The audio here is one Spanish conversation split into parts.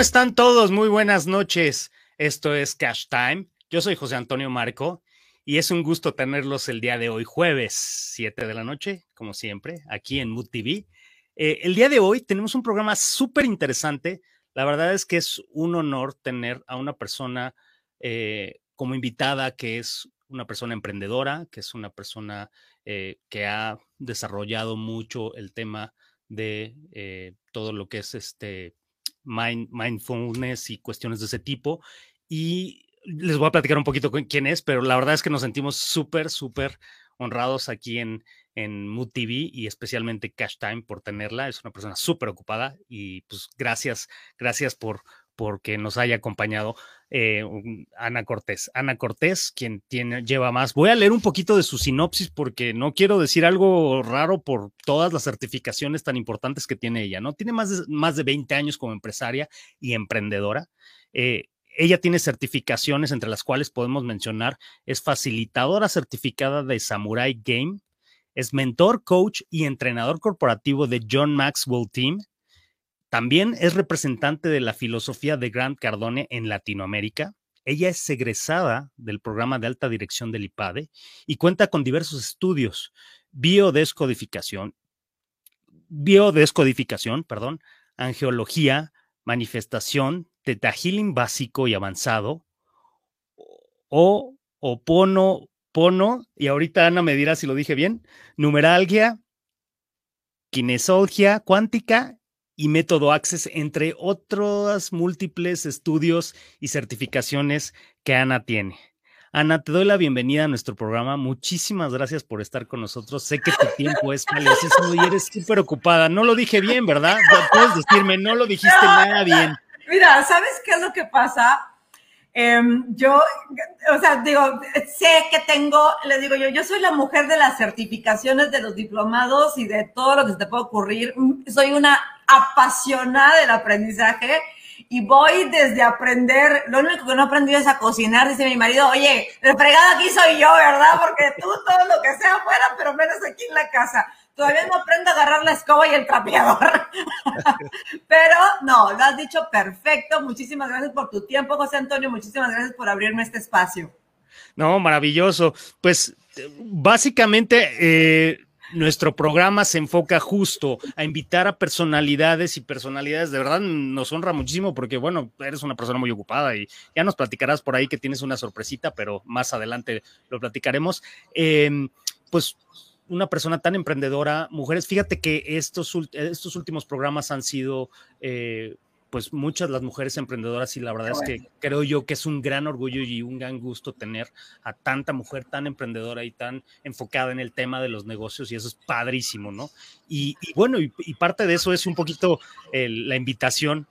¿Cómo están todos? Muy buenas noches. Esto es Cash Time. Yo soy José Antonio Marco y es un gusto tenerlos el día de hoy, jueves 7 de la noche, como siempre, aquí en Mood TV. Eh, el día de hoy tenemos un programa súper interesante. La verdad es que es un honor tener a una persona eh, como invitada que es una persona emprendedora, que es una persona eh, que ha desarrollado mucho el tema de todo lo que es este mindfulness y cuestiones de ese tipo. Y les voy a platicar un poquito quién es, pero la verdad es que nos sentimos súper, súper honrados aquí en, en Mood TV y especialmente Cash Time por tenerla. Es una persona súper ocupada y pues gracias, gracias por, porque nos haya acompañado eh, Ana Cortés. Ana Cortés, quien tiene, lleva más. Voy a leer un poquito de su sinopsis porque no quiero decir algo raro por todas las certificaciones tan importantes que tiene ella, ¿no? Tiene más de, más de 20 años como empresaria y emprendedora. Eh, ella tiene certificaciones entre las cuales podemos mencionar, es facilitadora certificada de Samurai Game, es mentor, coach y entrenador corporativo de John Maxwell Team, también es representante de la filosofía de Grant Cardone en Latinoamérica. Ella es egresada del programa de alta dirección del IPADE y cuenta con diversos estudios, biodescodificación, biodescodificación, perdón, angiología, manifestación, teta básico y avanzado, o opono, pono, y ahorita Ana me dirá si lo dije bien, numeralgia, kinesiología cuántica y Método Access, entre otros múltiples estudios y certificaciones que Ana tiene. Ana, te doy la bienvenida a nuestro programa. Muchísimas gracias por estar con nosotros. Sé que tu tiempo es valiosísimo y eres súper ocupada. No lo dije bien, ¿verdad? Puedes decirme, no lo dijiste nada bien. Mira, ¿sabes qué es lo que pasa? Em, yo, o sea, digo, sé que tengo, le digo yo, yo soy la mujer de las certificaciones, de los diplomados y de todo lo que se te puede ocurrir. Soy una apasionada del aprendizaje y voy desde aprender, lo único que no aprendí es a cocinar, dice mi marido, oye, el fregado aquí soy yo, ¿verdad? Porque tú todo lo que sea afuera, pero menos aquí en la casa. Todavía no aprendo a agarrar la escoba y el trapeador. Pero no, lo has dicho perfecto. Muchísimas gracias por tu tiempo, José Antonio. Muchísimas gracias por abrirme este espacio. No, maravilloso. Pues básicamente eh, nuestro programa se enfoca justo a invitar a personalidades y personalidades. De verdad nos honra muchísimo porque, bueno, eres una persona muy ocupada y ya nos platicarás por ahí que tienes una sorpresita, pero más adelante lo platicaremos. Em, pues una persona tan emprendedora, mujeres, fíjate que estos, estos últimos programas han sido, eh, pues, muchas las mujeres emprendedoras y la verdad es que creo yo que es un gran orgullo y un gran gusto tener a tanta mujer tan emprendedora y tan enfocada en el tema de los negocios y eso es padrísimo, ¿no? Y, bueno, y, parte de eso es un poquito la invitación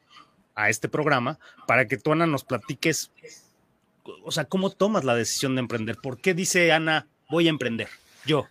a este programa para que tú, Ana, nos platiques, o sea, ¿cómo tomas la decisión de emprender? ¿Por qué dice Ana, voy a emprender? Yo.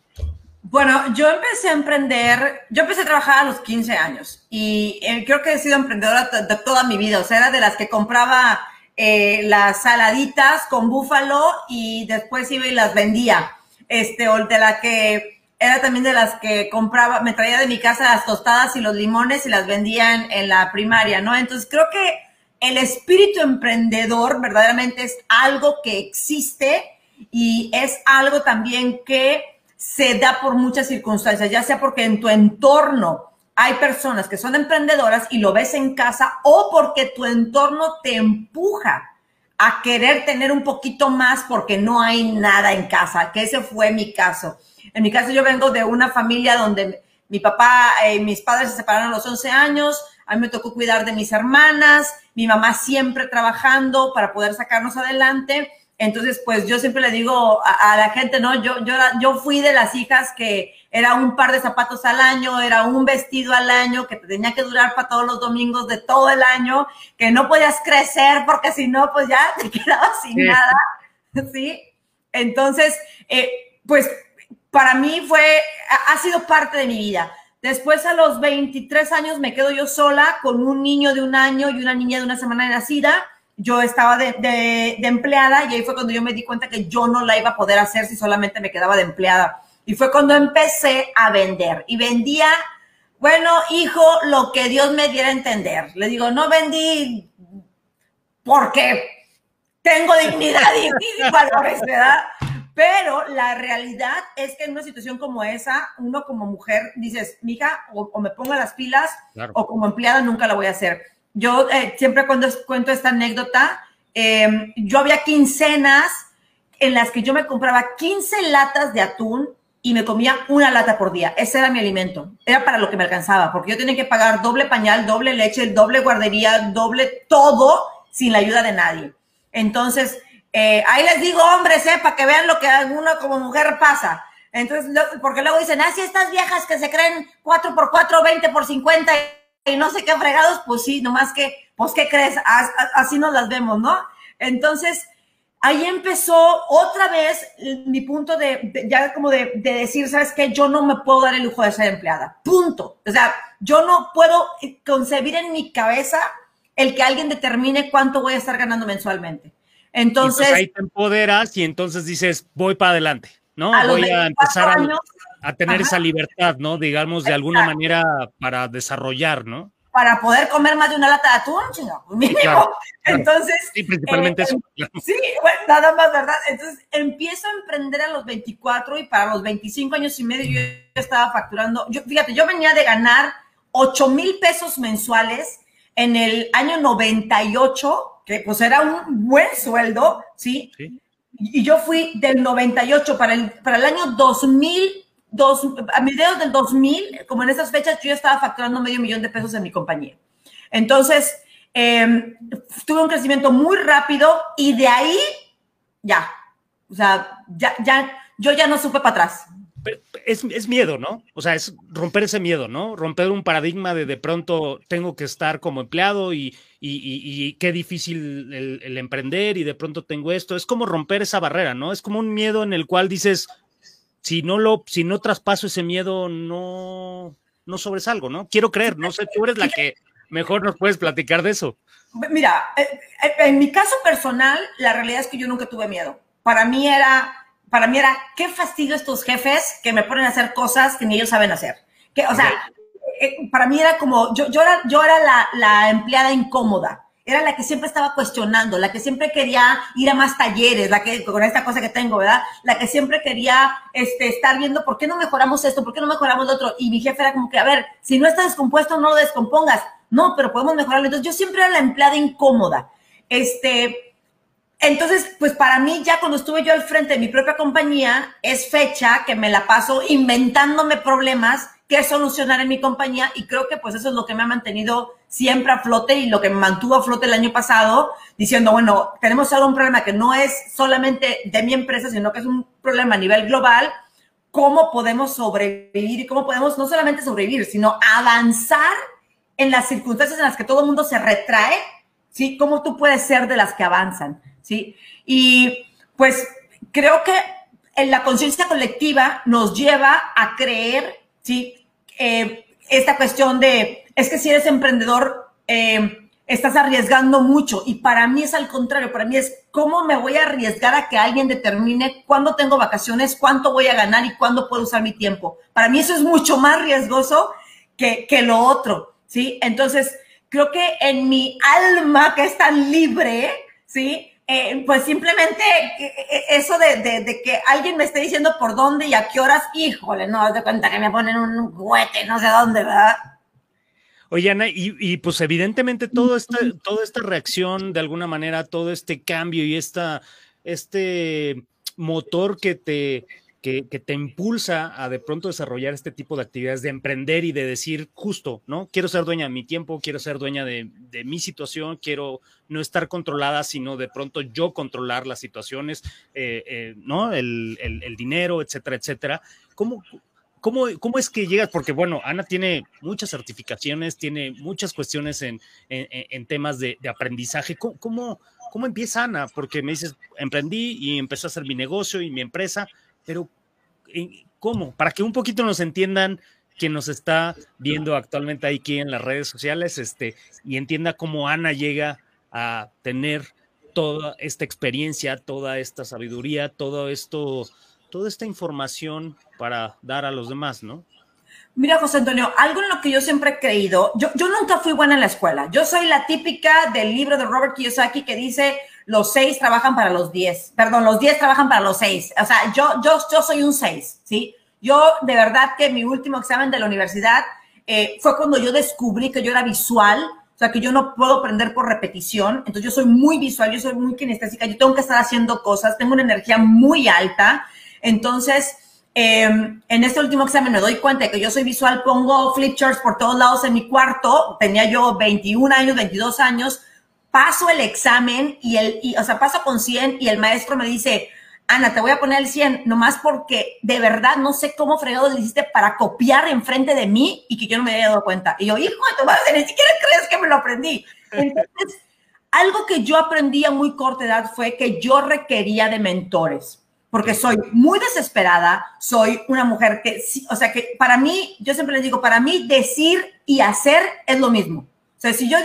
Bueno, yo empecé a emprender, yo empecé a trabajar a los 15 años y eh, creo que he sido emprendedora de toda mi vida, o sea, era de las que compraba eh, las saladitas con búfalo y después iba y las vendía, este, o de la que era también de las que compraba, me traía de mi casa las tostadas y los limones y las vendía en, en la primaria, ¿no? Entonces creo que el espíritu emprendedor verdaderamente es algo que existe y es algo también que se da por muchas circunstancias, ya sea porque en tu entorno hay personas que son emprendedoras y lo ves en casa o porque tu entorno te empuja a querer tener un poquito más porque no hay nada en casa, que ese fue mi caso. En mi caso yo vengo de una familia donde mi papá y eh, mis padres se separaron a los 11 años, a mí me tocó cuidar de mis hermanas, mi mamá siempre trabajando para poder sacarnos adelante entonces, pues yo siempre le digo a, la gente, ¿no? Yo, yo, yo fui de las hijas que era un par de zapatos al año, era un vestido al año, que te tenía que durar para todos los domingos de todo el año, que no podías crecer porque si no, pues ya te quedabas sin nada, ¿sí? Entonces, eh, pues para mí fue, ha sido parte de mi vida. Después a los 23 años me quedo yo sola con un niño de un año y una niña de una semana de nacida yo estaba de, empleada y ahí fue cuando yo me di cuenta que yo no la iba a poder hacer si solamente me quedaba de empleada. Y fue cuando empecé a vender y vendía, bueno, hijo, lo que Dios me diera a entender. Le digo, no vendí porque tengo dignidad y, valores, ¿verdad? Pero la realidad es que en una situación como esa, uno como mujer dices, mija, o, me pongo las pilas, o como empleada nunca la voy a hacer. Yo eh, siempre cuando cuento esta anécdota, em, yo había quincenas en las que yo me compraba 15 latas de atún y me comía una lata por día. Ese era mi alimento. Era para lo que me alcanzaba, porque yo tenía que pagar doble pañal, doble leche, doble guardería, doble todo sin la ayuda de nadie. Entonces, eh, ahí les digo, hombres, eh, para que vean lo que uno como mujer pasa. Entonces, porque luego dicen, ah, estas viejas que se creen 4 por 4, 20 por 50 y no sé qué fregados, pues sí, nomás que, pues, ¿qué crees? Así nos las vemos, ¿no? Entonces, ahí empezó otra vez mi punto de, ya como de, decir, ¿sabes qué? Yo no me puedo dar el lujo de ser empleada. Punto. O sea, yo no puedo concebir en mi cabeza el que alguien determine cuánto voy a estar ganando mensualmente. Entonces, ahí te empoderas y entonces dices, voy para adelante, ¿no? voy a empezar a, tener esa libertad, ¿no? Digamos, de alguna manera para desarrollar, ¿no? para poder comer más de una lata de atún, chino, mínimo. Entonces. Sí, principalmente eso. Eh, sí, bueno, nada más, ¿verdad? Entonces empiezo a emprender a los 24 y para los 25 años y medio yo estaba facturando. Yo, fíjate, yo venía de ganar 8 mil pesos mensuales en el año 98, que pues era un buen sueldo, ¿sí? sí. Y yo fui del 98 para el, para el año 2000 dos, a mediados del 2000, como en esas fechas, yo estaba facturando medio millón de pesos en mi compañía. Entonces, em, tuve un crecimiento muy rápido y de ahí, ya, o sea, ya, ya, yo ya no supe para atrás. Es, es, miedo, ¿no? O sea, es romper ese miedo, ¿no? Romper un paradigma de de pronto tengo que estar como empleado y, y, y, qué difícil el, el, emprender y de pronto tengo esto. Es como romper esa barrera, ¿no? Es como un miedo en el cual dices, si no lo, si no traspaso ese miedo, no, no sobresalgo, ¿no? Quiero creer, no sé, tú eres la que mejor nos puedes platicar de eso. Mira, eh, eh, en mi caso personal, la realidad es que yo nunca tuve miedo. Para mí era, para mí era, qué fastidio estos jefes que me ponen a hacer cosas que ni ellos saben hacer. Que, o sea, eh, para mí era como, yo, yo era, yo era la, la empleada incómoda era la que siempre estaba cuestionando, la que siempre quería ir a más talleres, la que con esta cosa que tengo, ¿verdad? La que siempre quería este, estar viendo por qué no mejoramos esto, por qué no mejoramos lo otro. Y mi jefe era como que, a ver, si no está descompuesto, no lo descompongas. No, pero podemos mejorarlo. Entonces yo siempre era la empleada incómoda. Este, entonces, pues para mí ya cuando estuve yo al frente de mi propia compañía, es fecha que me la paso inventándome problemas que solucionar en mi compañía y creo que pues eso es lo que me ha mantenido siempre a flote y lo que me mantuvo a flote el año pasado, diciendo, bueno, tenemos ahora un problema que no es solamente de mi empresa, sino que es un problema a nivel global, cómo podemos sobrevivir y cómo podemos no solamente sobrevivir, sino avanzar en las circunstancias en las que todo el mundo se retrae, ¿sí? ¿Cómo tú puedes ser de las que avanzan, ¿sí? Y pues creo que en la conciencia colectiva nos lleva a creer, ¿sí? Eh, esta cuestión de, es que si eres emprendedor, eh, estás arriesgando mucho. Y para mí es al contrario, para mí es cómo me voy a arriesgar a que alguien determine cuándo tengo vacaciones, cuánto voy a ganar y cuándo puedo usar mi tiempo. Para mí eso es mucho más riesgoso que, que lo otro, ¿sí? Entonces, creo que en mi alma que es tan libre, ¿sí? Eh, pues simplemente eh, eso de, de, que alguien me esté diciendo por dónde y a qué horas, híjole, no, das de cuenta que me ponen un juguete, no sé dónde, ¿verdad? Oye, Ana, y, y, pues evidentemente todo esta, toda esta reacción, de alguna manera, todo este cambio y esta, este motor que te, que, te impulsa a de pronto desarrollar este tipo de actividades, de emprender y de decir justo, ¿no? Quiero ser dueña de mi tiempo, quiero ser dueña de, mi situación, quiero no estar controlada, sino de pronto yo controlar las situaciones, eh, eh, ¿no? El, dinero, etcétera, etcétera. ¿Cómo, cómo, ¿Cómo es que llegas? Porque bueno, Ana tiene muchas certificaciones, tiene muchas cuestiones en, temas de, aprendizaje. ¿Cómo, cómo empieza Ana? Porque me dices, emprendí y empecé a hacer mi negocio y mi empresa pero ¿cómo? Para que un poquito nos entiendan quien nos está viendo actualmente aquí en las redes sociales este, y entienda cómo Ana llega a tener toda esta experiencia, toda esta sabiduría, todo esto, toda esta información para dar a los demás, ¿no? Mira, José Antonio, algo en lo que yo siempre he creído, yo, yo nunca fui buena en la escuela. Yo soy la típica del libro de Robert Kiyosaki que dice los seis trabajan para los diez, perdón, los diez trabajan para los seis. O sea, yo, yo, yo soy un seis, ¿sí? Yo de verdad que mi último examen de la universidad eh, fue cuando yo descubrí que yo era visual, o sea, que yo no puedo aprender por repetición. Entonces yo soy muy visual, yo soy muy kinestésica, yo tengo que estar haciendo cosas, tengo una energía muy alta. Entonces, em, en este último examen me doy cuenta de que yo soy visual, pongo flip charts por todos lados en mi cuarto, tenía yo 21 años, 22 años, paso el examen y el, o sea, paso con 100 y el maestro me dice, Ana, te voy a poner el 100, nomás porque de verdad no sé cómo fregado le hiciste para copiar enfrente de mí y que yo no me había dado cuenta. Y yo, hijo de tu madre, ni siquiera crees que me lo aprendí. Entonces, algo que yo aprendí a muy corta edad fue que yo requería de mentores, porque soy muy desesperada, soy una mujer que, o sea, que para mí, yo siempre les digo, para mí decir y hacer es lo mismo. O sea, si yo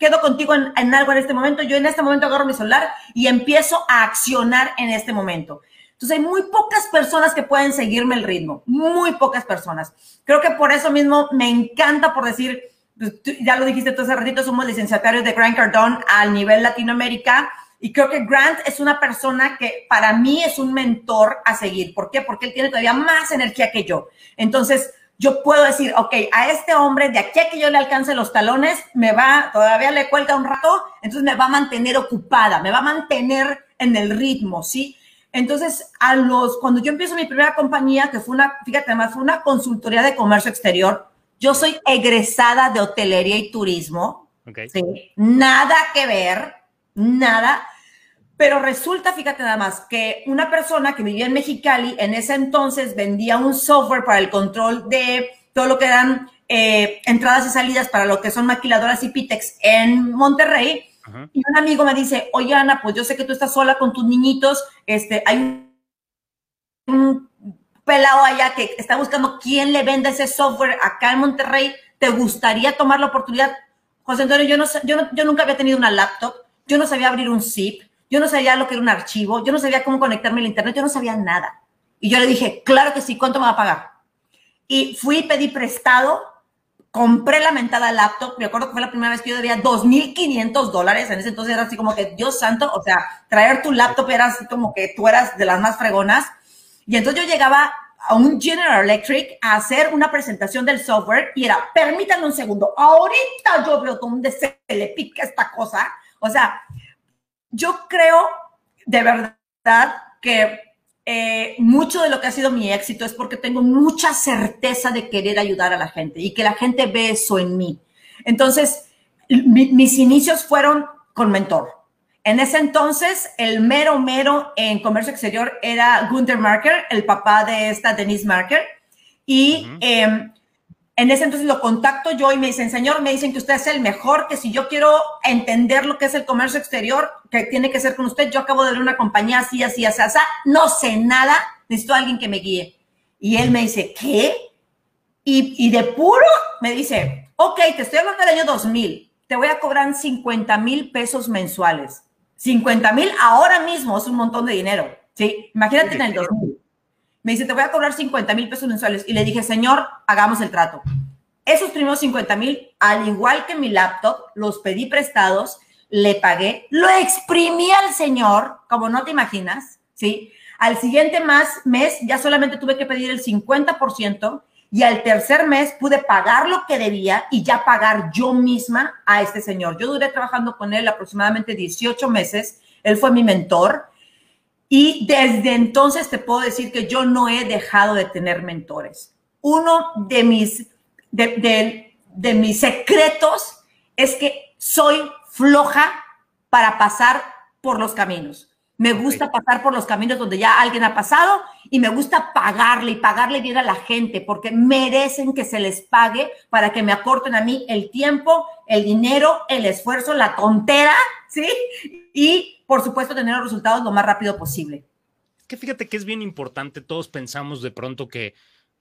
quedo contigo en, algo en este momento, yo en este momento agarro mi celular y empiezo a accionar en este momento. Entonces hay muy pocas personas que pueden seguirme el ritmo, muy pocas personas. Creo que por eso mismo me encanta por decir, pues, ya lo dijiste tú hace ratito, somos licenciatarios de Grant Cardone al nivel Latinoamérica y creo que Grant es una persona que para mí es un mentor a seguir. ¿Por qué? Porque él tiene todavía más energía que yo. Entonces, yo puedo decir, ok, a este hombre de aquí a que yo le alcance los talones, me va, todavía le cuelga un rato, entonces me va a mantener ocupada, me va a mantener en el ritmo, ¿sí? Entonces, a los, cuando yo empiezo mi primera compañía, que fue una, fíjate, además fue una consultoría de comercio exterior, yo soy egresada de hotelería y turismo, okay. ¿sí? Nada que ver, nada. Pero resulta, fíjate nada más, que una persona que vivía en Mexicali en ese entonces vendía un software para el control de todo lo que eran eh, entradas y salidas para lo que son maquiladoras y Pitex en Monterrey. Y un amigo me dice, oye Ana, pues yo sé que tú estás sola con tus niñitos, este, hay un pelado allá que está buscando quién le vende ese software acá en Monterrey, ¿te gustaría tomar la oportunidad? José Antonio, yo, no, yo, yo nunca había tenido una laptop, yo no sabía abrir un zip, yo no sabía lo que era un archivo, yo no sabía cómo conectarme al internet, yo no sabía nada. Y yo le dije, claro que sí, ¿cuánto me va a pagar? Y fui, pedí prestado, compré la mentada laptop, me acuerdo que fue la primera vez que yo debía 2.500 dólares, en ese entonces era así como que, Dios santo, o sea, traer tu laptop era así como que tú eras de las más fregonas. Y entonces yo llegaba a un General Electric a hacer una presentación del software y era, permítanme un segundo, ahorita yo veo dónde se le pica esta cosa. O sea, yo creo de verdad que eh, mucho de lo que ha sido mi éxito es porque tengo mucha certeza de querer ayudar a la gente y que la gente ve eso en mí. Entonces, mis inicios fueron con mentor. En ese entonces, el mero mero en comercio exterior era Gunther Marker, el papá de esta Denise Marker. Y en ese entonces lo contacto yo y me dicen, señor, me dicen que usted es el mejor, que si yo quiero entender lo que es el comercio exterior, que tiene que ser con usted, yo acabo de ver una compañía así, así, así, así, no sé nada, necesito a alguien que me guíe. Y él me dice, ¿qué? Y, y de puro me dice, ok, te estoy hablando del año 2000, te voy a cobrar 50 mil pesos mensuales. 50 mil ahora mismo es un montón de dinero, ¿sí? Imagínate en el 2000. Me dice, te voy a cobrar 50 mil pesos mensuales. Y le dije, señor, hagamos el trato. Esos primeros 50 mil, al igual que mi laptop, los pedí prestados, le pagué, lo exprimí al señor, como no te imaginas, ¿sí? Al siguiente más mes ya solamente tuve que pedir el 50% y al tercer mes pude pagar lo que debía y ya pagar yo misma a este señor. Yo duré trabajando con él aproximadamente 18 meses. Él fue mi mentor y desde entonces te puedo decir que yo no he dejado de tener mentores. Uno de mis, de, de, mis secretos es que soy floja para pasar por los caminos. Me gusta pasar por los caminos donde ya alguien ha pasado y me gusta pagarle y pagarle bien a la gente porque merecen que se les pague para que me acorten a mí el tiempo, el dinero, el esfuerzo, la tontera, ¿sí? Y por supuesto, tener los resultados lo más rápido posible. Que fíjate que es bien importante, todos pensamos de pronto que,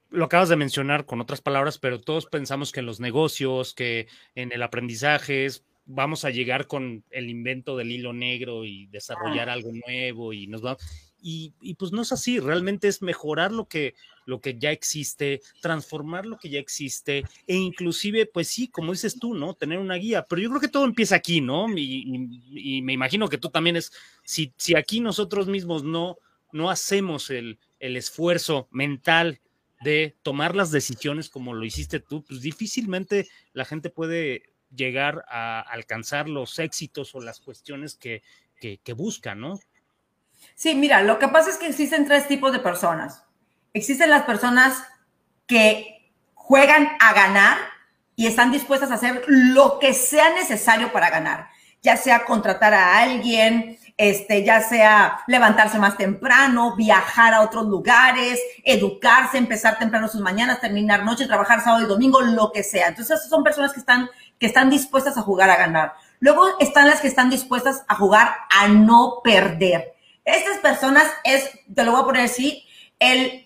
lo acabas de mencionar con otras palabras, pero todos pensamos que en los negocios, que en el aprendizaje vamos a llegar con el invento del hilo negro y desarrollar algo nuevo y nos va y, y, pues no es así, realmente es mejorar lo que lo que ya existe, transformar lo que ya existe e inclusive, pues sí, como dices tú, ¿no? Tener una guía, pero yo creo que todo empieza aquí, ¿no? Y, me imagino que tú también es, si, si aquí nosotros mismos no, no hacemos el, el esfuerzo mental de tomar las decisiones como lo hiciste tú, pues difícilmente la gente puede llegar a alcanzar los éxitos o las cuestiones que, que, que buscan, ¿no? Sí, mira, lo que pasa es que existen tres tipos de personas. Existen las personas que juegan a ganar y están dispuestas a hacer lo que sea necesario para ganar, ya sea contratar a alguien, este, ya sea levantarse más temprano, viajar a otros lugares, educarse, empezar temprano sus mañanas, terminar noche, trabajar sábado y domingo, lo que sea. Entonces, son personas que están, que están dispuestas a jugar a ganar. Luego están las que están dispuestas a jugar a no perder. Estas personas es, te lo voy a poner así, el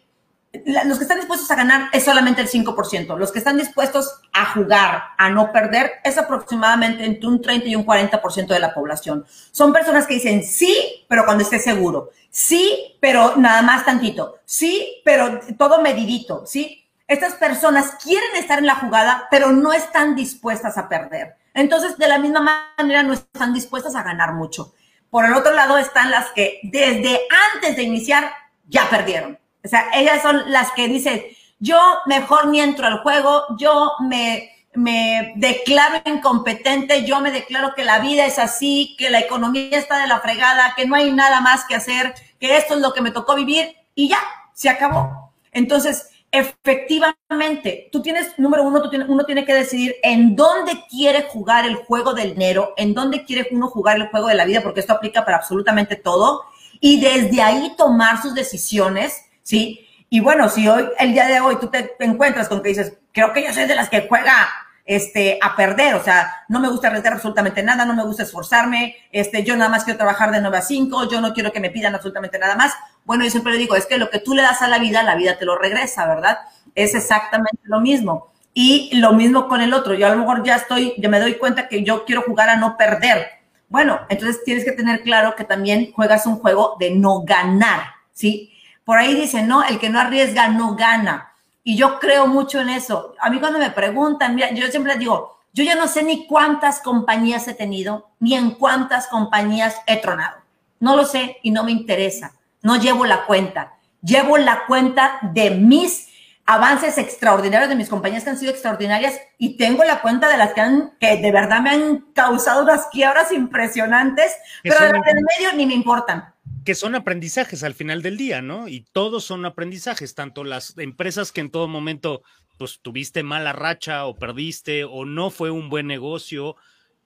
los que están dispuestos a ganar es solamente el 5%. Los que están dispuestos a jugar, a no perder, es aproximadamente entre un 30 y un 40% de la población. Son personas que dicen sí, pero cuando esté seguro. Sí, pero nada más tantito. Sí, pero todo medidito. Sí. Estas personas quieren estar en la jugada, pero no están dispuestas a perder. Entonces, de la misma manera, no están dispuestas a ganar mucho. Por el otro lado están las que desde antes de iniciar ya perdieron o sea, ellas son las que dicen, yo mejor ni entro al juego, yo me, me declaro incompetente, yo me declaro que la vida es así, que la economía está de la fregada, que no hay nada más que hacer, que esto es lo que me tocó vivir y ya, se acabó. Entonces, efectivamente, tú tienes, número uno, tú uno tiene que decidir en dónde quiere jugar el juego del dinero, en dónde quiere uno jugar el juego de la vida, porque esto aplica para absolutamente todo, y desde ahí tomar sus decisiones ¿sí? Y bueno, si hoy, el día de hoy, tú te, encuentras con que dices, creo que yo soy de las que juega este, a perder, o sea, no me gusta arriesgar absolutamente nada, no me gusta esforzarme, este, yo nada más quiero trabajar de 9 a 5, yo no quiero que me pidan absolutamente nada más. Bueno, yo siempre digo, es que lo que tú le das a la vida, la vida te lo regresa, ¿verdad? Es exactamente lo mismo. Y lo mismo con el otro. Yo a lo mejor ya estoy, ya me doy cuenta que yo quiero jugar a no perder. Bueno, entonces tienes que tener claro que también juegas un juego de no ganar, ¿sí? Por ahí dicen, no, el que no arriesga no gana. Y yo creo mucho en eso. A mí cuando me preguntan, yo siempre digo, yo ya no sé ni cuántas compañías he tenido, ni en cuántas compañías he tronado. No lo sé y no me interesa. No llevo la cuenta. Llevo la cuenta de mis avances extraordinarios de mis compañías que han sido extraordinarias y tengo la cuenta de las que han, que de verdad me han causado unas quiebras impresionantes, pero de en medio ni me importan que son aprendizajes al final del día, ¿no? Y todos son aprendizajes, tanto las empresas que en todo momento pues tuviste mala racha o perdiste o no fue un buen negocio,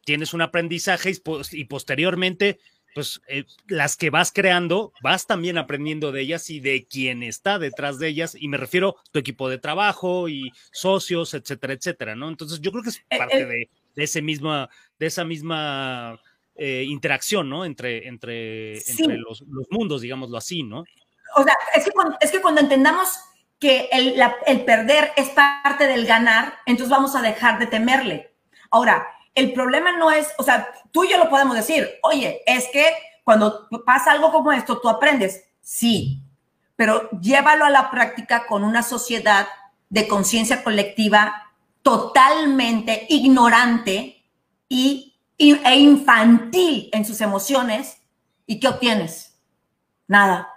tienes un aprendizaje y, posteriormente pues eh, las que vas creando, vas también aprendiendo de ellas y de quién está detrás de ellas, y me refiero a tu equipo de trabajo y socios, etcétera, etcétera, ¿no? Entonces yo creo que es eh, parte eh. de, de, ese misma, de esa misma eh, interacción, ¿no? Entre, entre, entre los, los, mundos, digámoslo así, ¿no? O sea, es que cuando, es que cuando entendamos que el, el perder es parte del ganar, entonces vamos a dejar de temerle. Ahora, el problema no es, o sea, tú y yo lo podemos decir, oye, es que cuando pasa algo como esto, tú aprendes. Sí, pero llévalo a la práctica con una sociedad de conciencia colectiva totalmente ignorante y e infantil en sus emociones, ¿y qué obtienes? Nada.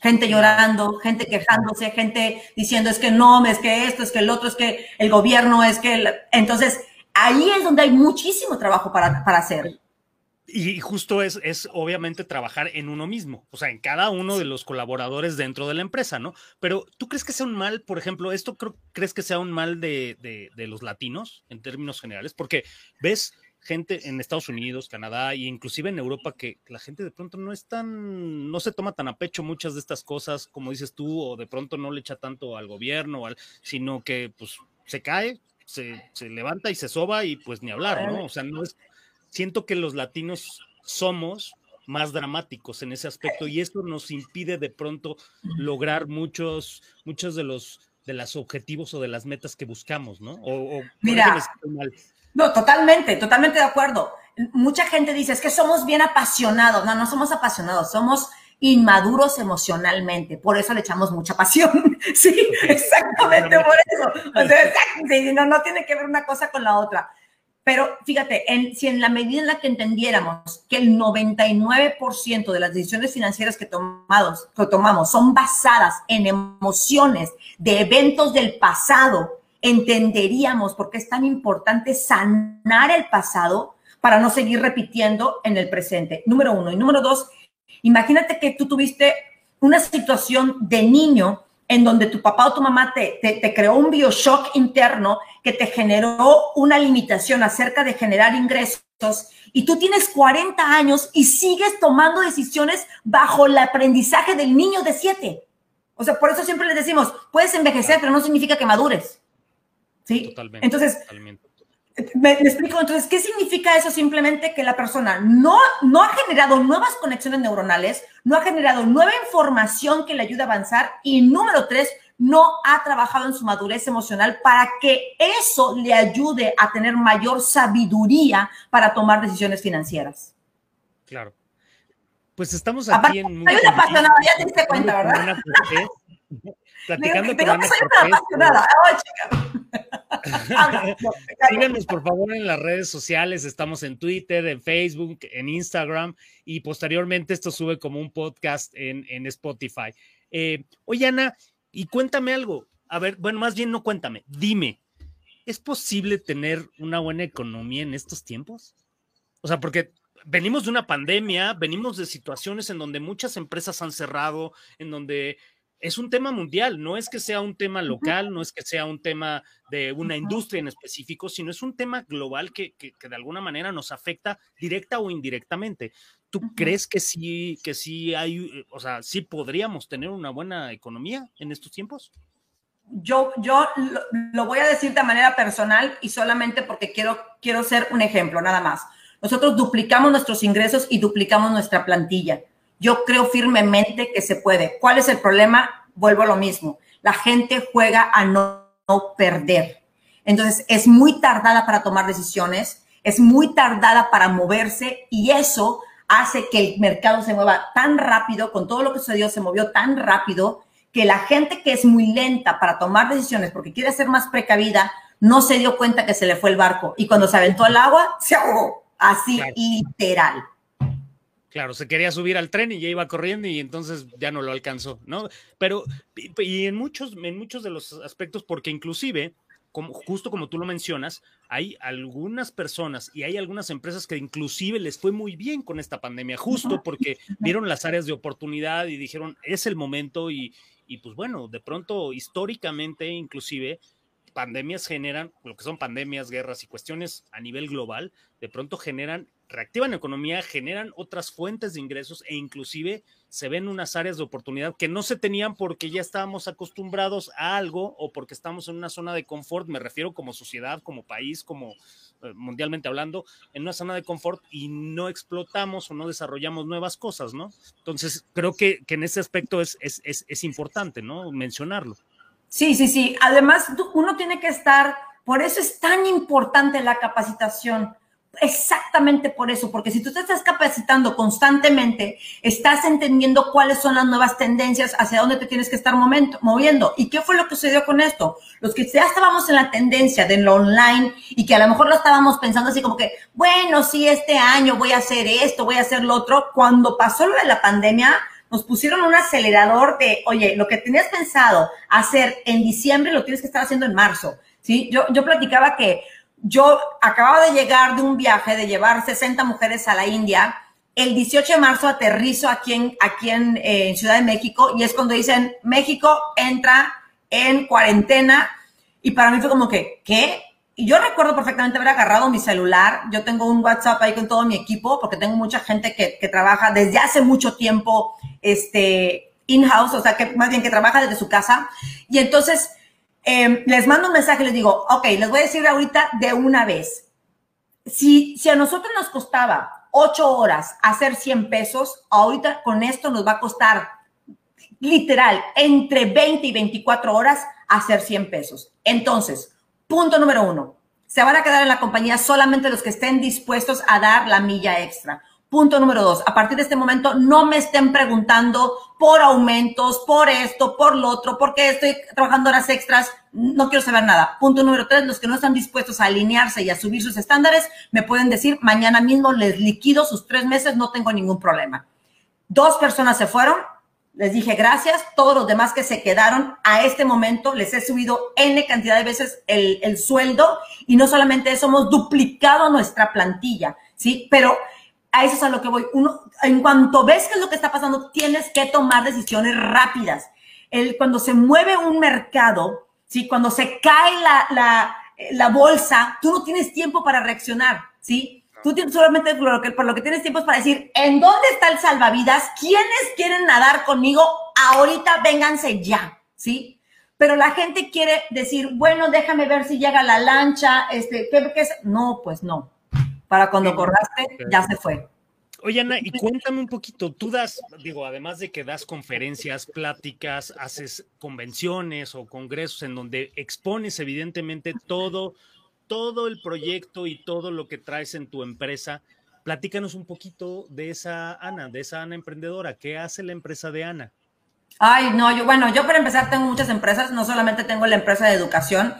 Gente llorando, gente quejándose, gente diciendo es que no, es que esto, es que el otro, es que el gobierno, es que... Entonces, ahí es donde hay muchísimo trabajo para, para hacer. Y justo es, es obviamente trabajar en uno mismo, o sea, en cada uno de los colaboradores dentro de la empresa, ¿no? Pero ¿tú crees que sea un mal, por ejemplo, esto creo, crees que sea un mal de, de, de los latinos en términos generales? Porque ves, gente en Estados Unidos, Canadá e inclusive en Europa que la gente de pronto no es tan, no se toma tan a pecho muchas de estas cosas, como dices tú, o de pronto no le echa tanto al gobierno, al, sino que pues se cae, se, se, levanta y se soba y pues ni hablar, ¿no? O sea, no es, siento que los latinos somos más dramáticos en ese aspecto y esto nos impide de pronto lograr muchos, muchos de los de los objetivos o de las metas que buscamos, ¿no? O, Mira, no, totalmente, totalmente de acuerdo. Mucha gente dice, es que somos bien apasionados. No, no somos apasionados, somos inmaduros emocionalmente. Por eso le echamos mucha pasión. sí, exactamente por eso. O sea, no, no tiene que ver una cosa con la otra. Pero fíjate, en, si en la medida en la que entendiéramos que el 99% de las decisiones financieras que, tomados, que tomamos son basadas en emociones de eventos del pasado, entenderíamos por qué es tan importante sanar el pasado para no seguir repitiendo en el presente. Número uno. Y número dos, imagínate que tú tuviste una situación de niño en donde tu papá o tu mamá te, te, creó un bioshock interno que te generó una limitación acerca de generar ingresos y tú tienes 40 años y sigues tomando decisiones bajo el aprendizaje del niño de 7. O sea, por eso siempre les decimos, puedes envejecer, pero no significa que madures. ¿Sí? Totalmente. Entonces, Me, explico, entonces, ¿qué significa eso? Simplemente que la persona no, no ha generado nuevas conexiones neuronales, no ha generado nueva información que le ayude a avanzar y número tres, no ha trabajado en su madurez emocional para que eso le ayude a tener mayor sabiduría para tomar decisiones financieras. Claro. Pues estamos aquí en... Hay una apasionada, ya te diste cuenta, ¿verdad? Platicando con Ana Síganos por favor en las redes sociales, estamos en Twitter, en Facebook, en Instagram y posteriormente esto sube como un podcast en, en Spotify. Eh, oye Ana, y cuéntame algo, a ver, bueno, más bien no cuéntame, dime, ¿es posible tener una buena economía en estos tiempos? O sea, porque venimos de una pandemia, venimos de situaciones en donde muchas empresas han cerrado, en donde es un tema mundial, no es que sea un tema local, no es que sea un tema de una industria en específico, sino es un tema global que, de alguna manera nos afecta directa o indirectamente. ¿Tú crees que sí, que sí hay, o sea, sí podríamos tener una buena economía en estos tiempos? Yo, yo lo, voy a decir de manera personal y solamente porque quiero, quiero ser un ejemplo, nada más. Nosotros duplicamos nuestros ingresos y duplicamos nuestra plantilla yo creo firmemente que se puede. ¿Cuál es el problema? Vuelvo a lo mismo. La gente juega a no, perder. Entonces, es muy tardada para tomar decisiones, es muy tardada para moverse y eso hace que el mercado se mueva tan rápido, con todo lo que sucedió, se movió tan rápido que la gente que es muy lenta para tomar decisiones porque quiere ser más precavida, no se dio cuenta que se le fue el barco y cuando se aventó al agua, se ahogó. Así, literal. Claro, se quería subir al tren y ya iba corriendo y entonces ya no lo alcanzó, ¿no? Pero, y en muchos, en muchos de los aspectos, porque inclusive, como, justo como tú lo mencionas, hay algunas personas y hay algunas empresas que inclusive les fue muy bien con esta pandemia, justo porque vieron las áreas de oportunidad y dijeron, es el momento y, y pues bueno, de pronto, históricamente, inclusive, pandemias generan, lo que son pandemias, guerras y cuestiones a nivel global, de pronto generan reactivan la economía, generan otras fuentes de ingresos e inclusive se ven unas áreas de oportunidad que no se tenían porque ya estábamos acostumbrados a algo o porque estamos en una zona de confort, me refiero como sociedad, como país, como eh, mundialmente hablando, en una zona de confort y no explotamos o no desarrollamos nuevas cosas, ¿no? Entonces, creo que, en ese aspecto es, es, es, es importante, ¿no? Mencionarlo. Sí, sí, sí. Además, uno tiene que estar, por eso es tan importante la capacitación exactamente por eso, porque si tú te estás capacitando constantemente, estás entendiendo cuáles son las nuevas tendencias, hacia dónde te tienes que estar moviendo. ¿Y qué fue lo que sucedió con esto? Los que ya estábamos en la tendencia de lo online y que a lo mejor lo estábamos pensando así como que, bueno, sí, este año voy a hacer esto, voy a hacer lo otro, cuando pasó lo de la pandemia, nos pusieron un acelerador de, oye, lo que tenías pensado hacer en diciembre lo tienes que estar haciendo en marzo. ¿sí? Yo, yo platicaba que yo acababa de llegar de un viaje de llevar 60 mujeres a la India. El 18 de marzo aterrizo aquí en, aquí eh, en, Ciudad de México y es cuando dicen México entra en cuarentena y para mí fue como que, ¿qué? Y yo recuerdo perfectamente haber agarrado mi celular. Yo tengo un WhatsApp ahí con todo mi equipo porque tengo mucha gente que, que trabaja desde hace mucho tiempo este, in-house, o sea, que más bien que trabaja desde su casa. Y entonces Em, les mando un mensaje, les digo, ok, les voy a decir ahorita de una vez. Si, si a nosotros nos costaba ocho horas hacer 100 pesos, ahorita con esto nos va a costar literal entre 20 y 24 horas hacer 100 pesos. Entonces, punto número uno, se van a quedar en la compañía solamente los que estén dispuestos a dar la milla extra. Punto número dos, a partir de este momento no me estén preguntando por aumentos, por esto, por lo otro, porque estoy trabajando horas extras, no quiero saber nada. Punto número tres, los que no están dispuestos a alinearse y a subir sus estándares, me pueden decir, mañana mismo les liquido sus tres meses, no tengo ningún problema. Dos personas se fueron, les dije gracias, todos los demás que se quedaron a este momento les he subido N cantidad de veces el, el sueldo y no solamente eso, hemos duplicado nuestra plantilla, ¿sí? Pero a eso es a lo que voy. Uno, en cuanto ves qué es lo que está pasando, tienes que tomar decisiones rápidas. El, cuando se mueve un mercado, ¿sí? cuando se cae la, la, la bolsa, tú no tienes tiempo para reaccionar, ¿sí? Tú tienes, solamente por lo, que, por lo que tienes tiempo es para decir, ¿en dónde está el salvavidas? ¿Quiénes quieren nadar conmigo? Ahorita vénganse ya, ¿sí? Pero la gente quiere decir, bueno, déjame ver si llega la lancha, este, ¿qué, qué es? No, pues no para cuando corraste, ya se fue. Oye, Ana, y cuéntame un poquito, tú das, digo, además de que das conferencias, pláticas, haces convenciones o congresos en donde expones evidentemente todo, todo el proyecto y todo lo que traes en tu empresa. Platícanos un poquito de esa Ana, de esa Ana emprendedora. ¿Qué hace la empresa de Ana? Ay, no, yo, bueno, yo para empezar tengo muchas empresas, no solamente tengo la empresa de educación,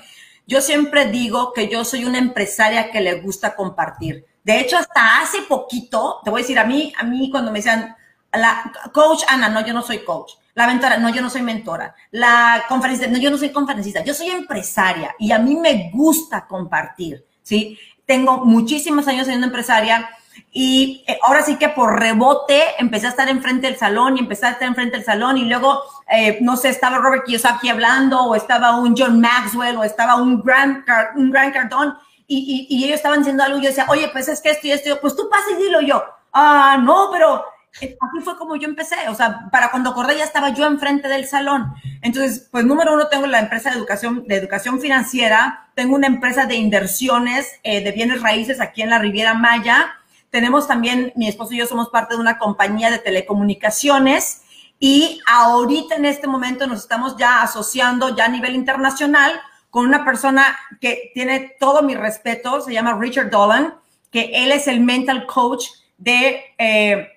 yo siempre digo que yo soy una empresaria que le gusta compartir. De hecho, hasta hace poquito, te voy a decir, a mí, a mí cuando me decían, la coach Ana, no, yo no soy coach. La mentora, no, yo no soy mentora. La conferencista, no, yo no soy conferencista. Yo soy empresaria y a mí me gusta compartir, ¿sí? Tengo muchísimos años siendo empresaria y eh, ahora sí que por rebote empecé a estar enfrente del salón y empecé a estar enfrente del salón y luego, eh, no sé, estaba Robert Kiyosaki hablando o estaba un John Maxwell o estaba un Grant, un Grant Cardone y, y, ellos estaban diciendo algo yo decía, oye, pues es que esto y esto, pues tú pasa y dilo yo. Ah, no, pero eh, así fue como yo empecé, o sea, para cuando acordé ya estaba yo enfrente del salón. Entonces, pues número uno, tengo la empresa de educación, de educación financiera, tengo una empresa de inversiones de bienes raíces aquí en la Riviera Maya, tenemos también, mi esposo y yo somos parte de una compañía de telecomunicaciones y ahorita en este momento nos estamos ya asociando ya a nivel internacional con una persona que tiene todo mi respeto, se llama Richard Dolan, que él es el mental coach de, eh,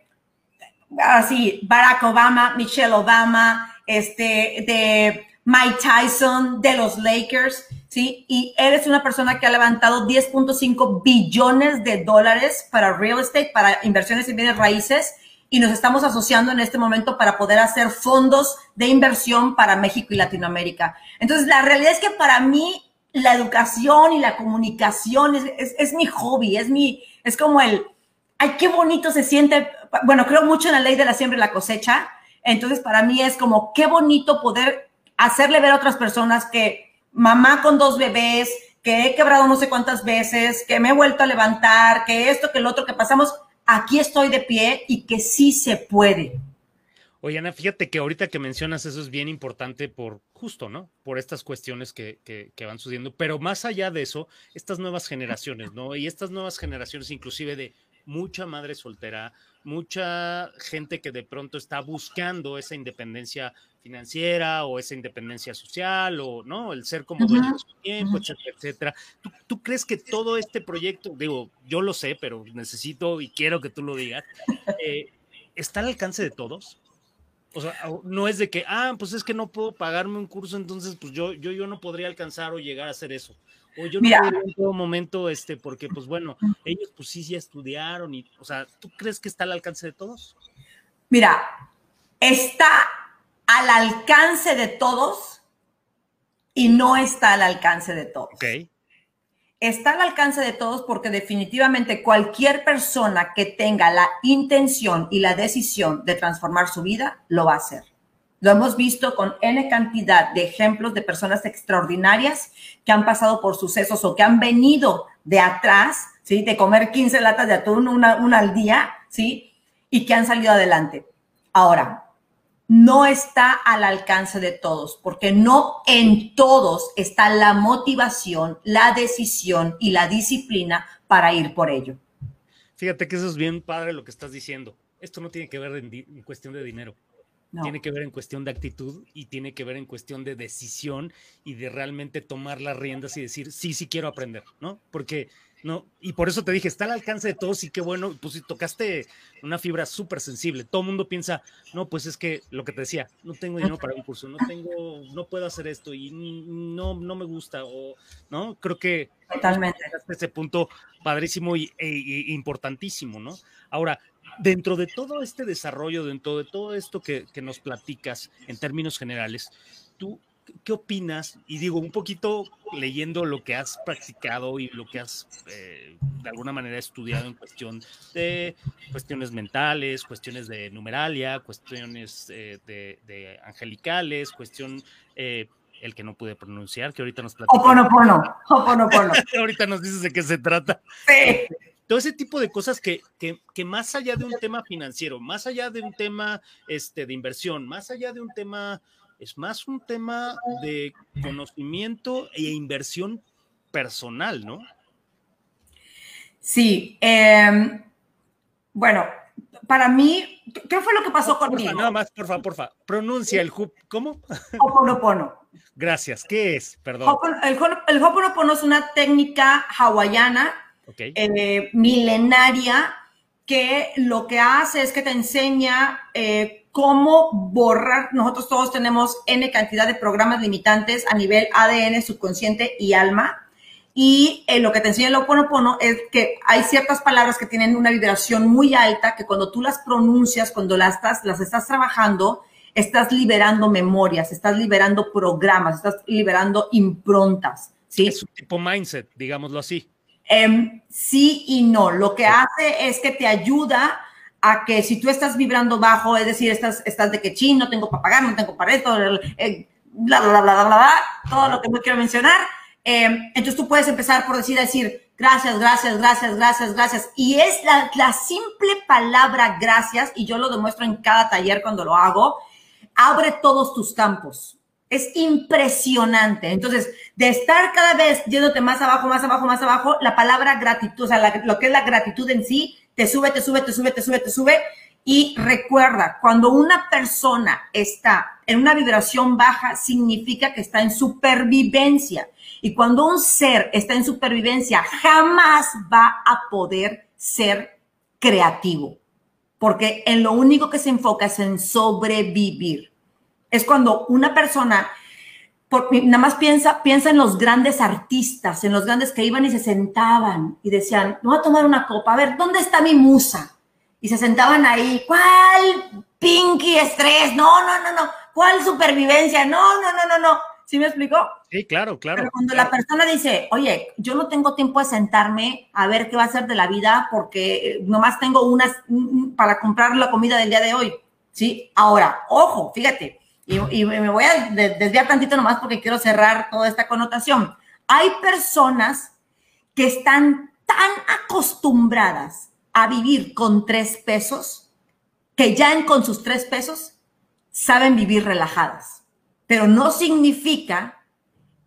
así, Barack Obama, Michelle Obama, este, de Mike Tyson, de los Lakers. ¿sí? Y él es una persona que ha levantado 10.5 billones de dólares para real estate, para inversiones en bienes raíces, y nos estamos asociando en este momento para poder hacer fondos de inversión para México y Latinoamérica. Entonces, la realidad es que para mí la educación y la comunicación es, es, mi hobby, es mi, es como el, ay, qué bonito se siente. Bueno, creo mucho en la ley de la siembra y la cosecha. Entonces, para mí es como, qué bonito poder hacerle ver a otras personas que mamá con dos bebés, que he quebrado no sé cuántas veces, que me he vuelto a levantar, que esto, que el otro, que pasamos, aquí estoy de pie y que sí se puede. Oye, Ana, fíjate que ahorita que mencionas eso es bien importante por justo, ¿no? Por estas cuestiones que, que, que, van sucediendo. Pero más allá de eso, estas nuevas generaciones, ¿no? Y estas nuevas generaciones, inclusive de mucha madre soltera, mucha gente que de pronto está buscando esa independencia financiera o esa independencia social o no el ser como dueño de su tiempo, etcétera, etcétera. ¿Tú, crees que todo este proyecto, digo, yo lo sé, pero necesito y quiero que tú lo digas, eh, está al alcance de todos? O sea, no es de que, ah, pues es que no puedo pagarme un curso, entonces pues yo, yo, yo no podría alcanzar o llegar a hacer eso. O yo no podría en todo momento, este, porque pues bueno, ellos pues sí ya estudiaron y, o sea, ¿tú crees que está al alcance de todos? Mira, está al alcance de todos y no está al alcance de todos. Okay. Está al alcance de todos porque definitivamente cualquier persona que tenga la intención y la decisión de transformar su vida, lo va a hacer. Lo hemos visto con N cantidad de ejemplos de personas extraordinarias que han pasado por sucesos o que han venido de atrás, ¿sí? De comer 15 latas de atún, una, una al día, ¿sí? Y que han salido adelante. Ahora, no está al alcance de todos, porque no en todos está la motivación, la decisión y la disciplina para ir por ello. Fíjate que eso es bien padre lo que estás diciendo. Esto no tiene que ver en, cuestión de dinero. Tiene que ver en cuestión de actitud y tiene que ver en cuestión de decisión y de realmente tomar las riendas y decir, sí, sí quiero aprender, ¿no? Porque No, y por eso te dije, está al alcance de todos y qué bueno, pues si tocaste una fibra súper sensible. Todo el mundo piensa, no, pues es que lo que te decía, no tengo dinero para un curso, no tengo, no puedo hacer esto y no, no me gusta, o no, creo que totalmente ese punto padrísimo y, e, importantísimo, ¿no? Ahora, dentro de todo este desarrollo, dentro de todo esto que, que nos platicas en términos generales, tú ¿qué opinas? Y digo, un poquito leyendo lo que has practicado y lo que has eh, de alguna manera estudiado en cuestión de cuestiones mentales, cuestiones de numeralia, cuestiones eh, de, angelicales, cuestión, eh, el que no pude pronunciar, que ahorita nos platicas. Oponopono, oponopono. ahorita nos dices de qué se trata. Sí. Todo ese tipo de cosas que, que, que, más allá de un tema financiero, más allá de un tema este, de inversión, más allá de un tema es más un tema de conocimiento e inversión personal, ¿no? Sí. Em, bueno, para mí, ¿qué fue lo que pasó conmigo? nada más, por favor, por favor, pronuncia el hub, ¿cómo? Hoponopono. Gracias, ¿qué es? Perdón. el, el Hoponopono es una técnica hawaiana, eh, milenaria, que lo que hace es que te enseña eh, cómo borrar. Nosotros todos tenemos N cantidad de programas limitantes a nivel ADN, subconsciente y alma. Y eh, lo que te enseña el Oponopono es que hay ciertas palabras que tienen una vibración muy alta que cuando tú las pronuncias, cuando las estás, las estás trabajando, estás liberando memorias, estás liberando programas, estás liberando improntas. ¿sí? Es un tipo mindset, digámoslo así. Em, sí y no. Lo que hace es que te ayuda a que si tú estás vibrando bajo, es decir, estás, estás de que chin, no tengo para pagar, no tengo para esto, bla, bla, bla, bla, bla, bla, todo lo que no quiero mencionar. Eh, entonces tú puedes empezar por decir, decir, gracias, gracias, gracias, gracias, gracias. Y es la, la simple palabra gracias, y yo lo demuestro en cada taller cuando lo hago, abre todos tus campos. Es impresionante. Entonces, de estar cada vez yéndote más abajo, más abajo, más abajo, la palabra gratitud, o sea, lo que es la gratitud en sí, te sube, te sube, te sube, te sube, te sube. Y recuerda, cuando una persona está en una vibración baja, significa que está en supervivencia. Y cuando un ser está en supervivencia, jamás va a poder ser creativo. Porque en lo único que se enfoca es en sobrevivir. Es cuando una persona nada más piensa, piensa en los grandes artistas, en los grandes que iban y se sentaban y decían, no voy a tomar una copa, a ver, ¿dónde está mi musa? Y se sentaban ahí, ¿cuál pinky estrés? No, no, no, no, ¿cuál supervivencia? No, no, no, no, no. ¿Sí me explicó? Sí, claro, claro. Pero cuando la persona dice, oye, yo no tengo tiempo de sentarme a ver qué va a hacer de la vida porque nomás tengo unas para comprar la comida del día de hoy. Sí, ahora, ojo, fíjate, y, me voy a desviar tantito nomás porque quiero cerrar toda esta connotación. Hay personas que están tan acostumbradas a vivir con tres pesos que ya con sus tres pesos saben vivir relajadas. Pero no significa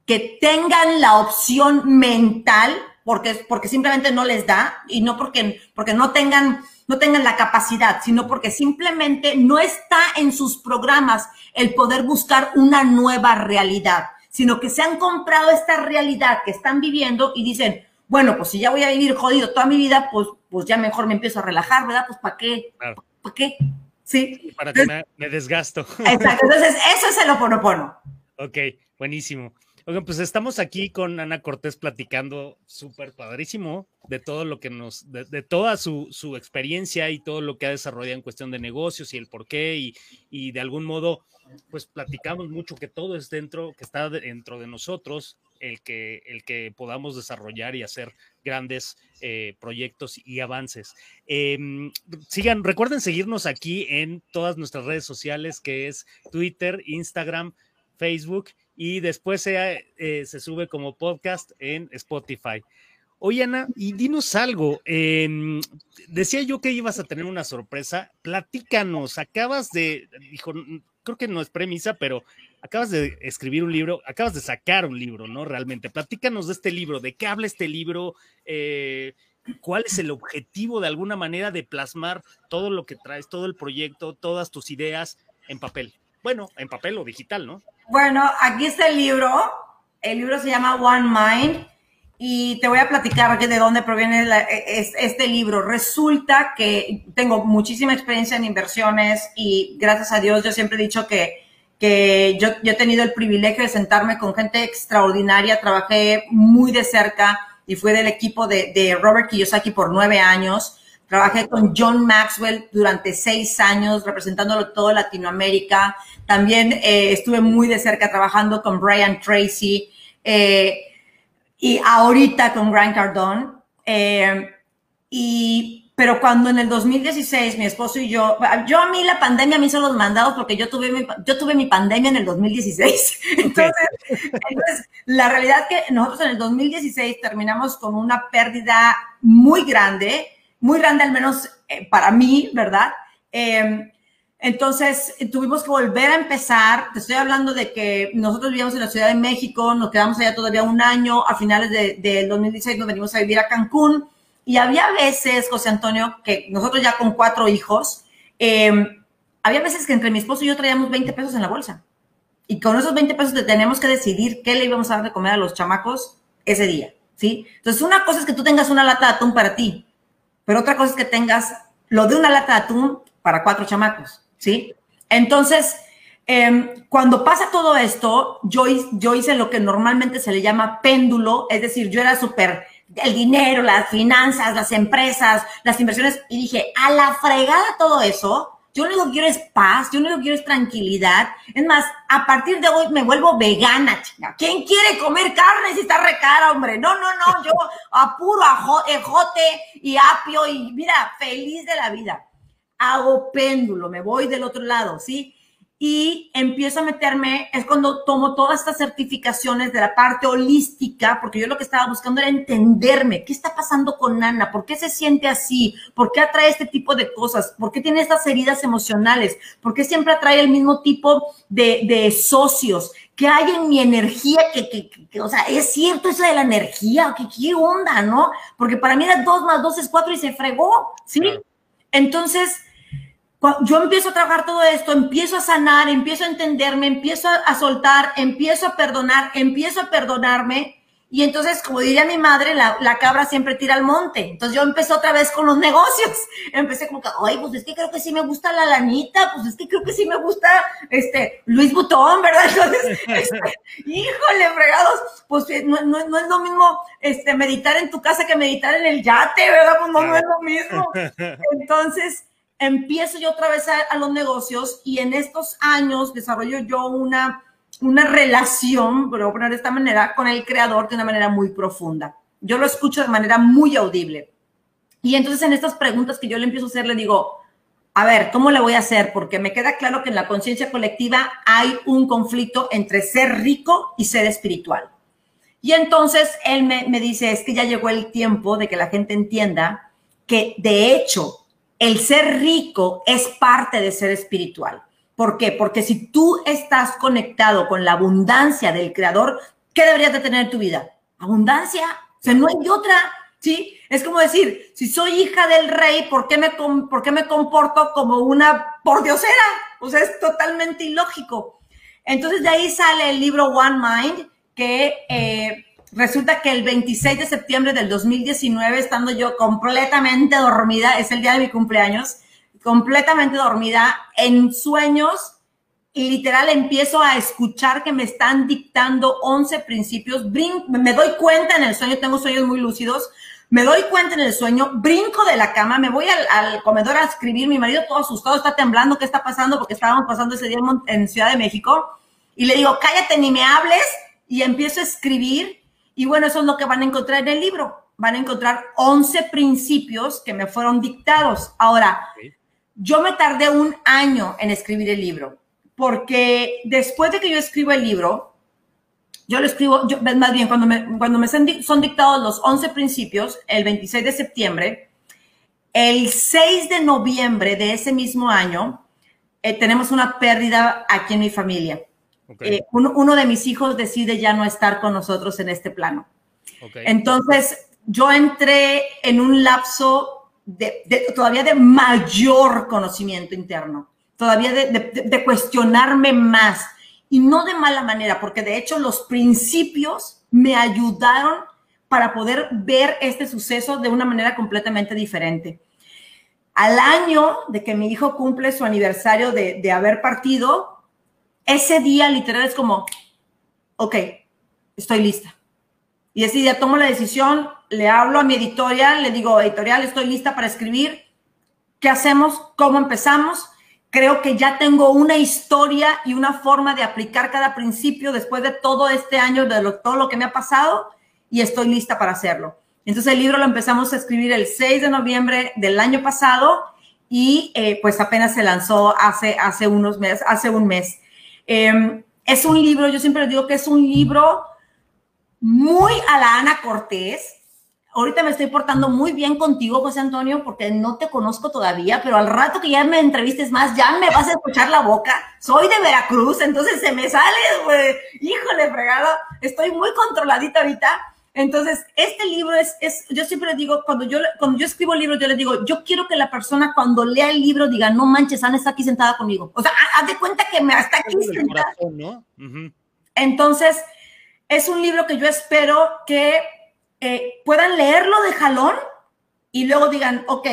que tengan la opción mental porque, porque simplemente no les da y no porque, porque no tengan no tengan la capacidad, sino porque simplemente no está en sus programas el poder buscar una nueva realidad, sino que se han comprado esta realidad que están viviendo y dicen, bueno, pues si ya voy a vivir jodido toda mi vida, pues, pues ya mejor me empiezo a relajar, ¿verdad? Pues ¿para qué? ¿Para qué? Sí. Para que me, desgasto. Exacto. Entonces, eso es el oponopono. Ok, buenísimo. Oigan, pues estamos aquí con Ana Cortés platicando súper padrísimo de todo lo que nos, de, toda su, su, experiencia y todo lo que ha desarrollado en cuestión de negocios y el por qué y, y, de algún modo, pues platicamos mucho que todo es dentro, que está dentro de nosotros, el que, el que podamos desarrollar y hacer grandes eh, proyectos y avances. Em, sigan, recuerden seguirnos aquí en todas nuestras redes sociales, que es Twitter, Instagram, Facebook y después se, eh, se sube como podcast en Spotify. Oye, Ana, y dinos algo. Em, decía yo que ibas a tener una sorpresa. Platícanos, acabas de, dijo, creo que no es premisa, pero acabas de escribir un libro, acabas de sacar un libro, ¿no? Realmente. Platícanos de este libro, de qué habla este libro, eh, cuál es el objetivo de alguna manera de plasmar todo lo que traes, todo el proyecto, todas tus ideas en papel. Bueno, en papel o digital, ¿no? Bueno, aquí está el libro. El libro se llama One Mind y te voy a platicar de dónde proviene este libro. Resulta que tengo muchísima experiencia en inversiones y gracias a Dios yo siempre he dicho que, que yo, he tenido el privilegio de sentarme con gente extraordinaria, trabajé muy de cerca y fue del equipo de, de Robert Kiyosaki por nueve años. Trabajé con John Maxwell durante seis años, representándolo todo Latinoamérica. También eh, estuve muy de cerca trabajando con Brian Tracy. Eh, y ahorita con Grant Cardone. Eh, y, pero cuando en el 2016 mi esposo y yo, yo a mí la pandemia me hizo los mandados porque yo tuve mi, yo tuve mi pandemia en el 2016. Entonces, entonces, la realidad es que nosotros en el 2016 terminamos con una pérdida muy grande, muy grande al menos eh, para mí, ¿verdad? Eh, entonces, tuvimos que volver a empezar. Te estoy hablando de que nosotros vivíamos en la Ciudad de México, nos quedamos allá todavía un año, a finales del de, 2016 nos venimos a vivir a Cancún. Y había veces, José Antonio, que nosotros ya con cuatro hijos, em, había veces que entre mi esposo y yo traíamos 20 pesos en la bolsa. Y con esos 20 pesos tenemos que decidir qué le íbamos a dar de comer a los chamacos ese día, ¿sí? Entonces, una cosa es que tú tengas una lata de atún para ti, pero otra cosa es que tengas lo de una lata de atún para cuatro chamacos. ¿sí? Entonces, em, cuando pasa todo esto, yo, yo hice lo que normalmente se le llama péndulo, es decir, yo era súper el dinero, las finanzas, las empresas, las inversiones, y dije, a la fregada todo eso, yo lo que quiero es paz, yo lo que quiero es tranquilidad. Es más, a partir de hoy me vuelvo vegana, chica. ¿Quién quiere comer carne si está recara, hombre? No, no, no, yo apuro ejote y apio y mira, feliz de la vida hago péndulo, me voy del otro lado, ¿sí? Y empiezo a meterme, es cuando tomo todas estas certificaciones de la parte holística, porque yo lo que estaba buscando era entenderme, qué está pasando con Ana, por qué se siente así, por qué atrae este tipo de cosas, por qué tiene estas heridas emocionales, por qué siempre atrae el mismo tipo de, socios, qué hay en mi energía, que, que, o sea, es cierto eso de la energía, que qué onda, ¿no? Porque para mí era dos más dos es cuatro y se fregó, ¿sí? Entonces, yo empiezo a trabajar todo esto, empiezo a sanar, empiezo a entenderme, empiezo a, soltar, empiezo a perdonar, empiezo a perdonarme. Y entonces, como diría mi madre, la, cabra siempre tira al monte. Entonces yo empecé otra vez con los negocios. Empecé como que, ay, pues es que creo que sí me gusta la lanita, pues es que creo que sí me gusta este Luis Butón, ¿verdad? Entonces, este, híjole, fregados, pues eh, no, no, es lo mismo este, meditar en tu casa que meditar en el yate, ¿verdad? Pues no, no es lo mismo. Entonces, empiezo yo otra vez a, los negocios y en estos años desarrollo yo una, una relación, a poner de esta manera, con el creador de una manera muy profunda. Yo lo escucho de manera muy audible. Y entonces en estas preguntas que yo le empiezo a hacer, le digo, a ver, ¿cómo le voy a hacer? Porque me queda claro que en la conciencia colectiva hay un conflicto entre ser rico y ser espiritual. Y entonces él me, me dice, es que ya llegó el tiempo de que la gente entienda que de hecho el ser rico es parte de ser espiritual. ¿Por qué? Porque si tú estás conectado con la abundancia del creador, ¿qué deberías de tener en tu vida? Abundancia. O sea, no hay otra. ¿Sí? Es como decir, si soy hija del rey, ¿por qué me, por qué me comporto como una pordiosera? O sea, es totalmente ilógico. Entonces de ahí sale el libro One Mind, que eh, Resulta que el 26 de septiembre del 2019, estando yo completamente dormida, es el día de mi cumpleaños, completamente dormida, en sueños, y literal empiezo a escuchar que me están dictando 11 principios. me doy cuenta en el sueño, tengo sueños muy lúcidos, me doy cuenta en el sueño, brinco de la cama, me voy al, comedor a escribir, mi marido todo asustado, está temblando, ¿qué está pasando? Porque estábamos pasando ese día en Ciudad de México, y le digo, cállate, ni me hables, y empiezo a escribir y bueno, eso es lo que van a encontrar en el libro. Van a encontrar 11 principios que me fueron dictados. Ahora, yo me tardé un año en escribir el libro, porque después de que yo escribo el libro, yo lo escribo, yo, más bien, cuando me, cuando me son dictados los 11 principios, el 26 de septiembre, el 6 de noviembre de ese mismo año, eh, tenemos una pérdida aquí en mi familia. Eh, uno, de mis hijos decide ya no estar con nosotros en este plano. Entonces, yo entré en un lapso de, todavía de mayor conocimiento interno, todavía de, cuestionarme más y no de mala manera, porque de hecho los principios me ayudaron para poder ver este suceso de una manera completamente diferente. Al año de que mi hijo cumple su aniversario de, de haber partido, ese día literal es como, ok, estoy lista. Y ese día tomo la decisión, le hablo a mi editorial, le digo, editorial, estoy lista para escribir. ¿Qué hacemos? ¿Cómo empezamos? Creo que ya tengo una historia y una forma de aplicar cada principio después de todo este año, de todo lo que me ha pasado, y estoy lista para hacerlo. Entonces el libro lo empezamos a escribir el 6 de noviembre del año pasado y eh, pues apenas se lanzó hace, hace unos meses, hace un mes. Em, es un libro, yo siempre digo que es un libro muy a la Ana Cortés. Ahorita me estoy portando muy bien contigo, José Antonio, porque no te conozco todavía, pero al rato que ya me entrevistes más, ya me vas a escuchar la boca. Soy de Veracruz, entonces se me sale, güey. Híjole, fregado. Estoy muy controladita ahorita. Entonces, este libro es, es, yo siempre digo, cuando yo, cuando yo escribo libros, yo le digo, yo quiero que la persona cuando lea el libro diga, no manches, Ana está aquí sentada conmigo. O sea, haz de cuenta que me está aquí sentada. ¿no? Entonces, es un libro que yo espero que eh, puedan leerlo de jalón y luego digan, ok,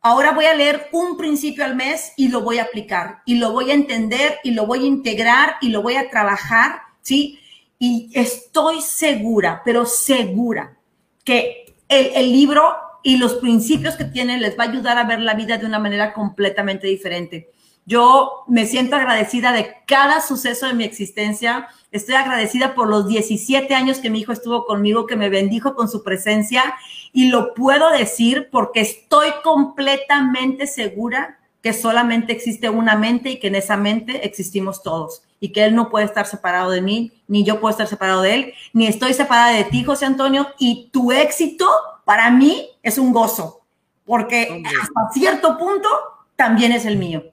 ahora voy a leer un principio al mes y lo voy a aplicar y lo voy a entender y lo voy a integrar y lo voy a trabajar, ¿sí? Y estoy segura, pero segura, que el, libro y los principios que tiene les va a ayudar a ver la vida de una manera completamente diferente. Yo me siento agradecida de cada suceso de mi existencia. Estoy agradecida por los 17 años que mi hijo estuvo conmigo, que me bendijo con su presencia. Y lo puedo decir porque estoy completamente segura que solamente existe una mente y que en esa mente existimos todos. Y que él no puede estar separado de mí, ni yo puedo estar separado de él, ni estoy separada de ti, José Antonio. Y tu éxito para mí es un gozo, porque hasta cierto punto también es el mío.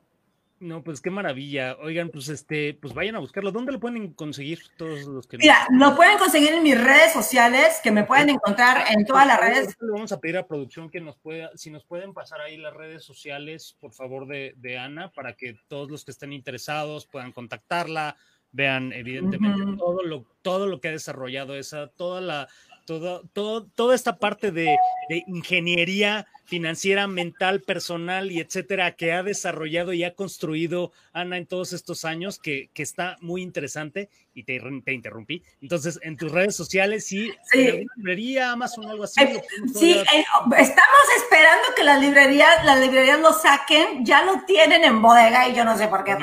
No, pues qué maravilla. Oigan, pues este, pues vayan a buscarlo. ¿Dónde lo pueden conseguir todos los que Mira, lo pueden conseguir en mis redes sociales, que me pueden encontrar en todas las redes. Le vamos a pedir a producción que nos pueda, si nos pueden pasar ahí las redes sociales, por favor, de, de Ana, para que todos los que estén interesados puedan contactarla, vean evidentemente todo lo, todo lo que ha desarrollado esa, toda la, todo, todo, toda esta parte de, de ingeniería financiera, mental, personal y etcétera que ha desarrollado y ha construido Ana en todos estos años, que, que está muy interesante y te, te, interrumpí. Entonces, en tus redes sociales, sí, sí. En librería, Amazon, algo así. Eh, sí, eh, estamos esperando que las librerías, las librerías lo saquen, ya lo tienen en bodega y yo no sé por qué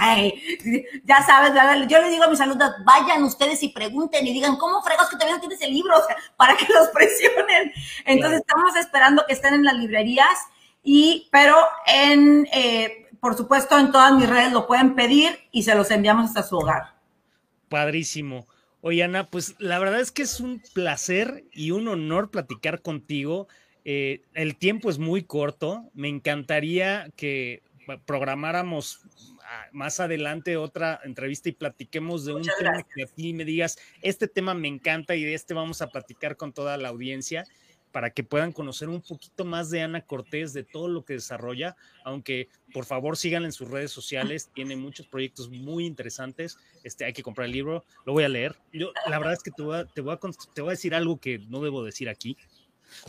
Ay, ya sabes, yo le digo a mis alumnos, vayan ustedes y pregunten y digan, ¿cómo fregos que todavía no tienes el libro? O sea, para que los presionen. Entonces, claro. estamos esperando que estén en las librerías y, pero en, eh, por supuesto, en todas mis redes lo pueden pedir y se los enviamos hasta su hogar. Padrísimo. Oye, Ana, pues la verdad es que es un placer y un honor platicar contigo. Eh, el tiempo es muy corto. Me encantaría que programáramos ah, más adelante otra entrevista y platiquemos de un tema que a ti me digas, este tema me encanta y de este vamos a platicar con toda la audiencia para que puedan conocer un poquito más de Ana Cortés, de todo lo que desarrolla, aunque por favor sigan en sus redes sociales, tiene muchos proyectos muy interesantes, este, hay que comprar el libro, lo voy a leer. Yo, la verdad es que te voy, a, te, voy a, te voy a decir algo que no debo decir aquí,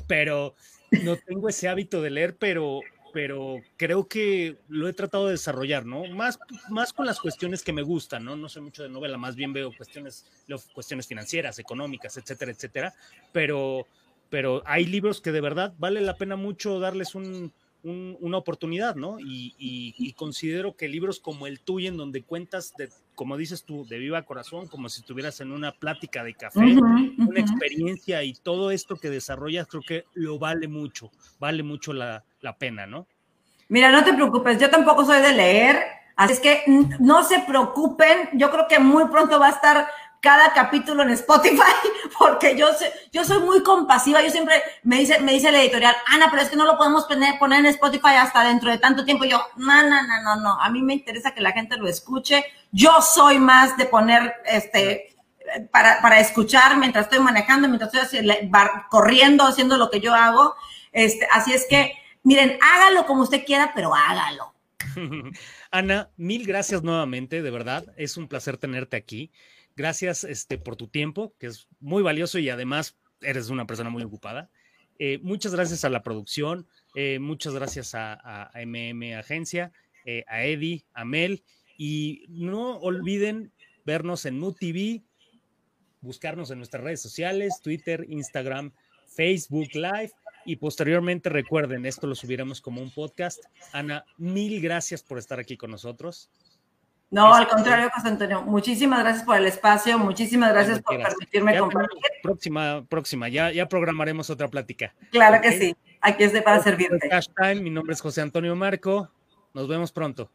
pero no tengo ese hábito de leer, pero, pero creo que lo he tratado de desarrollar, ¿no? Más, más con las cuestiones que me gustan, ¿no? No soy mucho de novela, más bien veo cuestiones, cuestiones financieras, económicas, etcétera, etcétera, pero pero hay libros que de verdad vale la pena mucho darles un, un, una oportunidad, ¿no? Y, y, y, considero que libros como el tuyo, en donde cuentas, de, como dices tú, de viva corazón, como si estuvieras en una plática de café, uh -huh, una uh -huh. experiencia y todo esto que desarrollas, creo que lo vale mucho, vale mucho la, la pena, ¿no? Mira, no te preocupes, yo tampoco soy de leer, así es que no se preocupen, yo creo que muy pronto va a estar cada capítulo en Spotify, porque yo, yo soy muy compasiva, yo siempre me dice, me dice la editorial, Ana, pero es que no lo podemos poner, en Spotify hasta dentro de tanto tiempo. Yo, no, no, no, no, no, a mí me interesa que la gente lo escuche. Yo soy más de poner, este, para, para escuchar mientras estoy manejando, mientras estoy corriendo, haciendo lo que yo hago. Este, así es que, miren, hágalo como usted quiera, pero hágalo. Ana, mil gracias nuevamente, de verdad, es un placer tenerte aquí gracias este, por tu tiempo, que es muy valioso y además eres una persona muy ocupada. Eh, muchas gracias a la producción, eh, muchas gracias a, MM Agencia, eh, a Eddie, a Mel, y no olviden vernos en MUTV, buscarnos en nuestras redes sociales, Twitter, Instagram, Facebook Live, y posteriormente recuerden, esto lo subiremos como un podcast. Ana, mil gracias por estar aquí con nosotros. No, al contrario, José Antonio, muchísimas gracias por el espacio, muchísimas gracias por permitirme compartir. Próxima, próxima, ya, ya programaremos otra plática. Claro que sí, aquí estoy para servirte. mi nombre es José Antonio Marco, nos vemos pronto.